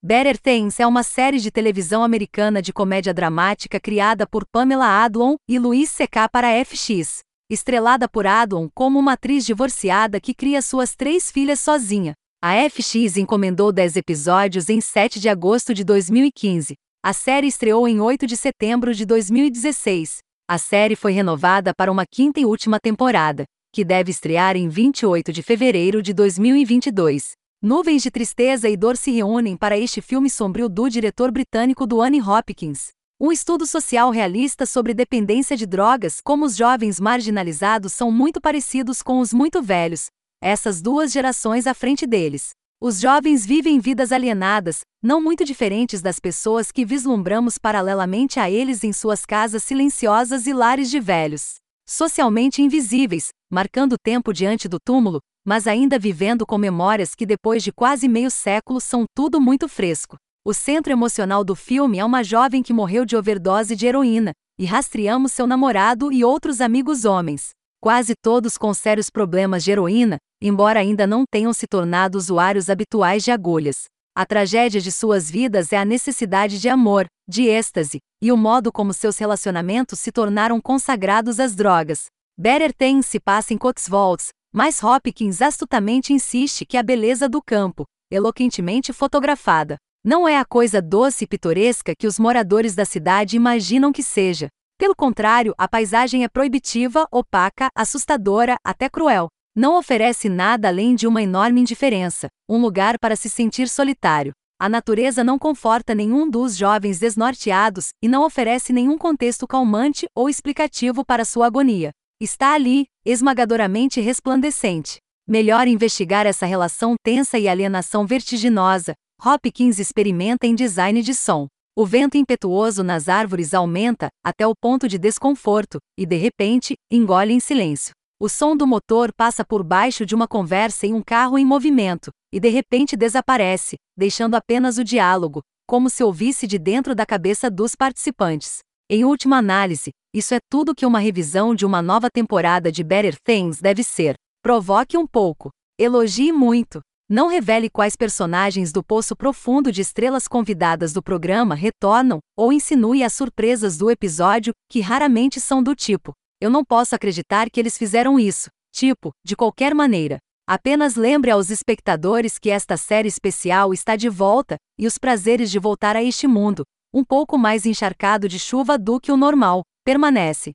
Better Things é uma série de televisão americana de comédia dramática criada por Pamela Adlon e Luiz C.K. para FX. Estrelada por Adlon como uma atriz divorciada que cria suas três filhas sozinha. A FX encomendou 10 episódios em 7 de agosto de 2015. A série estreou em 8 de setembro de 2016. A série foi renovada para uma quinta e última temporada, que deve estrear em 28 de fevereiro de 2022. Nuvens de tristeza e dor se reúnem para este filme sombrio do diretor britânico Duane Hopkins. Um estudo social realista sobre dependência de drogas, como os jovens marginalizados são muito parecidos com os muito velhos, essas duas gerações à frente deles. Os jovens vivem vidas alienadas, não muito diferentes das pessoas que vislumbramos paralelamente a eles em suas casas silenciosas e lares de velhos. Socialmente invisíveis, marcando tempo diante do túmulo, mas ainda vivendo com memórias que depois de quase meio século são tudo muito fresco. O centro emocional do filme é uma jovem que morreu de overdose de heroína, e rastreamos seu namorado e outros amigos homens. Quase todos com sérios problemas de heroína, embora ainda não tenham se tornado usuários habituais de agulhas. A tragédia de suas vidas é a necessidade de amor, de êxtase, e o modo como seus relacionamentos se tornaram consagrados às drogas. Better Things se passa em Cotswolds, mas Hopkins astutamente insiste que a beleza do campo, eloquentemente fotografada, não é a coisa doce e pitoresca que os moradores da cidade imaginam que seja. Pelo contrário, a paisagem é proibitiva, opaca, assustadora, até cruel. Não oferece nada além de uma enorme indiferença, um lugar para se sentir solitário. A natureza não conforta nenhum dos jovens desnorteados e não oferece nenhum contexto calmante ou explicativo para sua agonia. Está ali, esmagadoramente resplandecente. Melhor investigar essa relação tensa e alienação vertiginosa. Hopkins experimenta em design de som. O vento impetuoso nas árvores aumenta até o ponto de desconforto e, de repente, engole em silêncio. O som do motor passa por baixo de uma conversa em um carro em movimento e, de repente, desaparece, deixando apenas o diálogo, como se ouvisse de dentro da cabeça dos participantes. Em última análise, isso é tudo que uma revisão de uma nova temporada de Better Things deve ser. Provoque um pouco. Elogie muito. Não revele quais personagens do poço profundo de estrelas convidadas do programa retornam, ou insinue as surpresas do episódio, que raramente são do tipo. Eu não posso acreditar que eles fizeram isso. Tipo, de qualquer maneira. Apenas lembre aos espectadores que esta série especial está de volta, e os prazeres de voltar a este mundo, um pouco mais encharcado de chuva do que o normal, permanece.